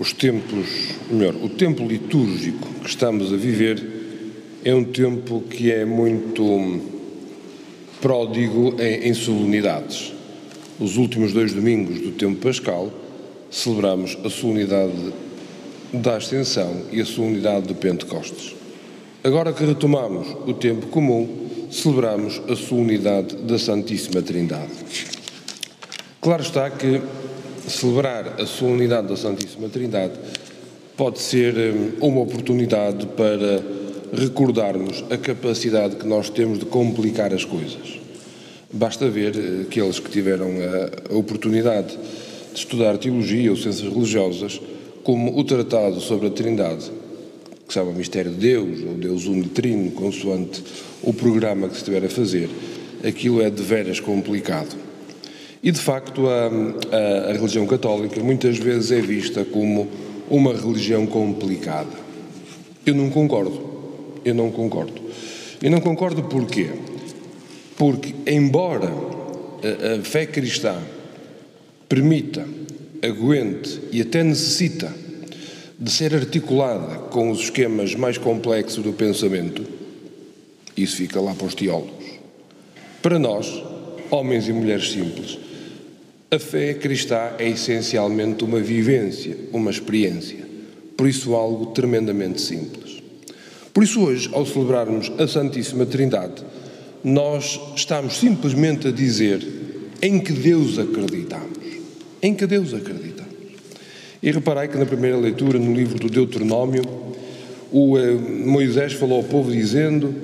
os tempos, melhor, o tempo litúrgico que estamos a viver é um tempo que é muito pródigo em, em solenidades. Os últimos dois domingos do tempo pascal celebramos a solenidade da Ascensão e a solenidade do Pentecostes. Agora que retomamos o tempo comum, celebramos a solenidade da Santíssima Trindade. Claro está que celebrar a solenidade da Santíssima Trindade pode ser hum, uma oportunidade para recordarmos a capacidade que nós temos de complicar as coisas. Basta ver eh, aqueles que tiveram a oportunidade de estudar teologia ou ciências religiosas, como o Tratado sobre a Trindade, que chama Mistério de Deus, ou Deus Unitrino, consoante o programa que se estiver a fazer, aquilo é de veras complicado. E de facto a, a, a, religião católica muitas vezes é vista como uma religião complicada. Eu não concordo. Eu não concordo. Eu não concordo porquê? Porque, embora a, a fé cristã permita, aguente e até necessita de ser articulada com os esquemas mais complexos do pensamento, isso fica lá para os teólogos. Para nós, homens e mulheres simples, a fé cristã é essencialmente uma vivência, uma experiência, por isso algo tremendamente simples. Por isso hoje, ao celebrarmos a Santíssima Trindade, nós estamos simplesmente a dizer em que Deus acreditamos. Em que Deus acreditamos. E reparei que na primeira leitura, no livro do Deuteronômio, o eh, Moisés falou ao povo dizendo: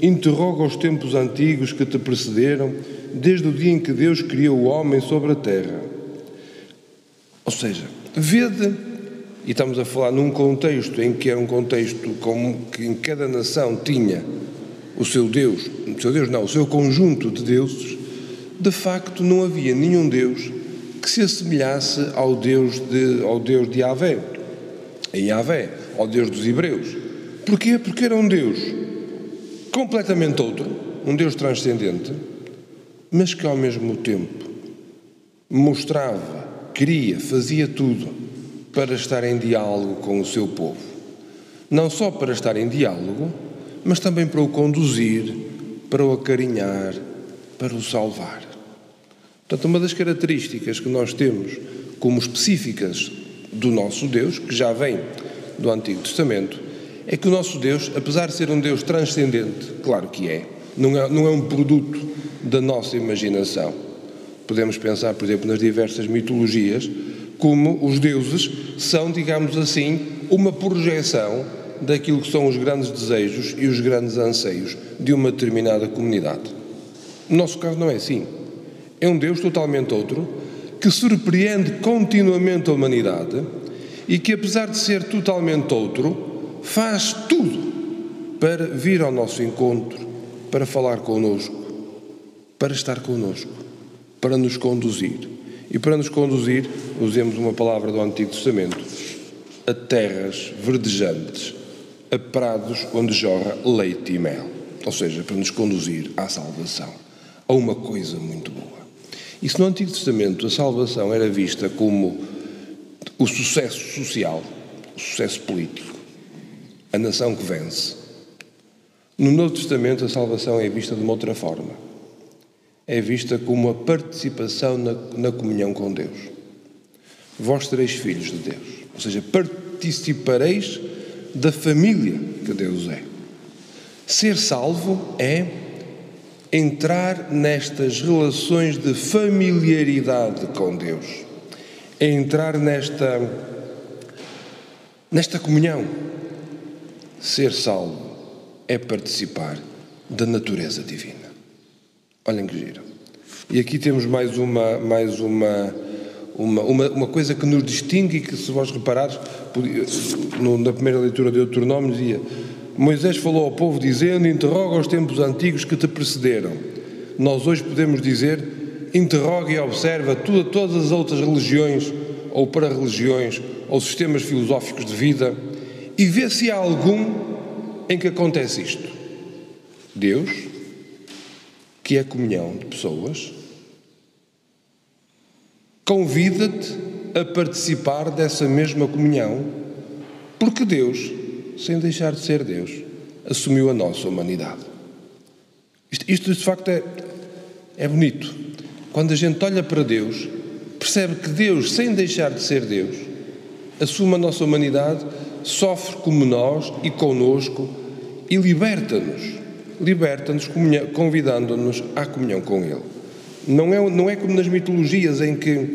Interroga os tempos antigos que te precederam desde o dia em que Deus criou o homem sobre a terra. Ou seja, vede, e estamos a falar num contexto em que era um contexto como que em cada nação tinha o seu Deus, o seu Deus não, o seu conjunto de deuses, de facto não havia nenhum Deus que se assemelhasse ao Deus de, ao Deus de Yahvé, em Yahvé, ao Deus dos Hebreus. Porquê? Porque era um Deus completamente outro, um Deus transcendente, mas que ao mesmo tempo mostrava, queria, fazia tudo para estar em diálogo com o seu povo. Não só para estar em diálogo, mas também para o conduzir, para o acarinhar, para o salvar. Portanto, uma das características que nós temos como específicas do nosso Deus, que já vem do Antigo Testamento, é que o nosso Deus, apesar de ser um Deus transcendente, claro que é, não é, não é um produto da nossa imaginação. Podemos pensar, por exemplo, nas diversas mitologias, como os deuses são, digamos assim, uma projeção daquilo que são os grandes desejos e os grandes anseios de uma determinada comunidade. No nosso caso não é assim. É um Deus totalmente outro, que surpreende continuamente a humanidade e que, apesar de ser totalmente outro, faz tudo para vir ao nosso encontro, para falar connosco, para estar connosco, para nos conduzir. E para nos conduzir, usemos uma palavra do Antigo Testamento, a terras verdejantes, a prados onde jorra leite e mel. Ou seja, para nos conduzir à salvação, a uma coisa muito boa. E se no Antigo Testamento a salvação era vista como o sucesso social, o sucesso político, a nação que vence, no Novo Testamento a salvação é vista de uma outra forma é vista como a participação na, na comunhão com Deus. Vós sereis filhos de Deus, ou seja, participareis da família que Deus é. Ser salvo é entrar nestas relações de familiaridade com Deus, é entrar nesta nesta comunhão. Ser salvo é participar da natureza divina. Olhem que giro. E aqui temos mais uma, mais uma, uma, uma, uma coisa que nos distingue e que, se vós reparares, na primeira leitura de Deuteronômio dizia Moisés falou ao povo dizendo, interroga os tempos antigos que te precederam. Nós hoje podemos dizer, interroga e observa toda, todas as outras religiões, ou para-religiões, ou sistemas filosóficos de vida, e vê se há algum em que acontece isto. Deus, que é comunhão de pessoas, convida-te a participar dessa mesma comunhão, porque Deus, sem deixar de ser Deus, assumiu a nossa humanidade. Isto, isto de facto é, é bonito. Quando a gente olha para Deus, percebe que Deus, sem deixar de ser Deus, assume a nossa humanidade, sofre como nós e conosco e liberta-nos. Liberta-nos convidando-nos à comunhão com Ele. Não é, não é como nas mitologias em que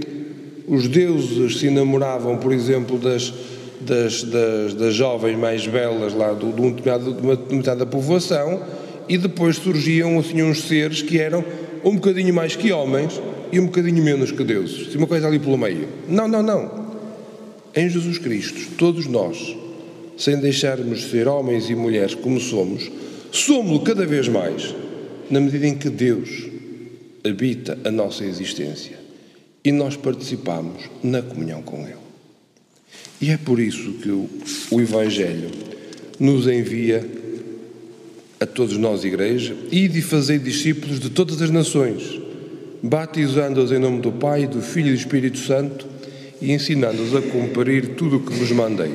os deuses se namoravam, por exemplo, das, das, das, das jovens mais belas lá de, de, um determinado, de uma povoação e depois surgiam assim uns seres que eram um bocadinho mais que homens e um bocadinho menos que deuses. Uma coisa ali pelo meio. Não, não, não. Em Jesus Cristo, todos nós, sem deixarmos de ser homens e mulheres como somos, somos cada vez mais, na medida em que Deus habita a nossa existência e nós participamos na comunhão com Ele. E é por isso que o, o Evangelho nos envia a todos nós, Igreja, e de fazer discípulos de todas as nações, batizando-os em nome do Pai, do Filho e do Espírito Santo e ensinando-os a cumprir tudo o que vos mandei.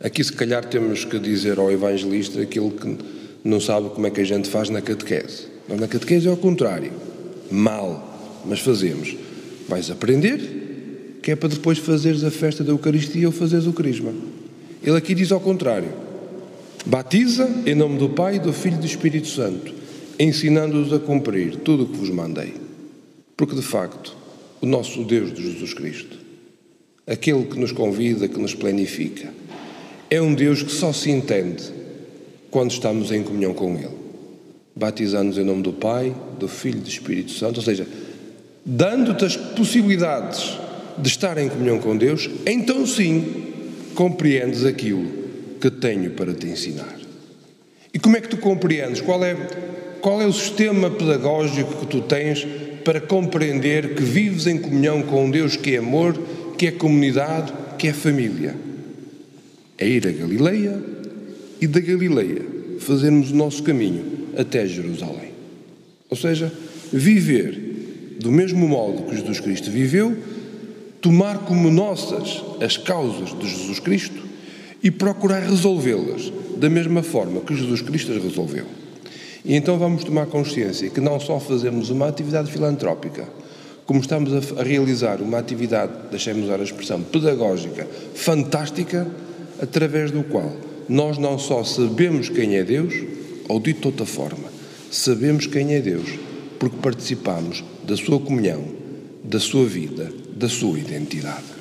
Aqui, se calhar, temos que dizer ao evangelista aquilo que não sabe como é que a gente faz na catequese. Mas na catequese é ao contrário. Mal, mas fazemos. Vais aprender, que é para depois fazeres a festa da Eucaristia ou fazeres o Crisma. Ele aqui diz ao contrário. Batiza em nome do Pai, do Filho e do Espírito Santo, ensinando-os a cumprir tudo o que vos mandei. Porque, de facto, o nosso Deus de Jesus Cristo, aquele que nos convida, que nos planifica, é um Deus que só se entende quando estamos em comunhão com Ele batizando-nos em nome do Pai, do Filho e do Espírito Santo, ou seja, dando-te as possibilidades de estar em comunhão com Deus, então sim compreendes aquilo que tenho para te ensinar. E como é que tu compreendes? Qual é, qual é o sistema pedagógico que tu tens para compreender que vives em comunhão com Deus que é amor, que é comunidade, que é família? É ir a Galileia e da Galileia fazermos o nosso caminho até Jerusalém. Ou seja, viver do mesmo modo que Jesus Cristo viveu, tomar como nossas as causas de Jesus Cristo e procurar resolvê-las da mesma forma que Jesus Cristo as resolveu. E então vamos tomar consciência que não só fazemos uma atividade filantrópica, como estamos a, realizar uma atividade, deixemos usar a expressão, pedagógica, fantástica, através do qual nós não só sabemos quem é Deus, ou dito de outra forma, sabemos quem é Deus porque participamos da sua comunhão, da sua vida, da sua identidade.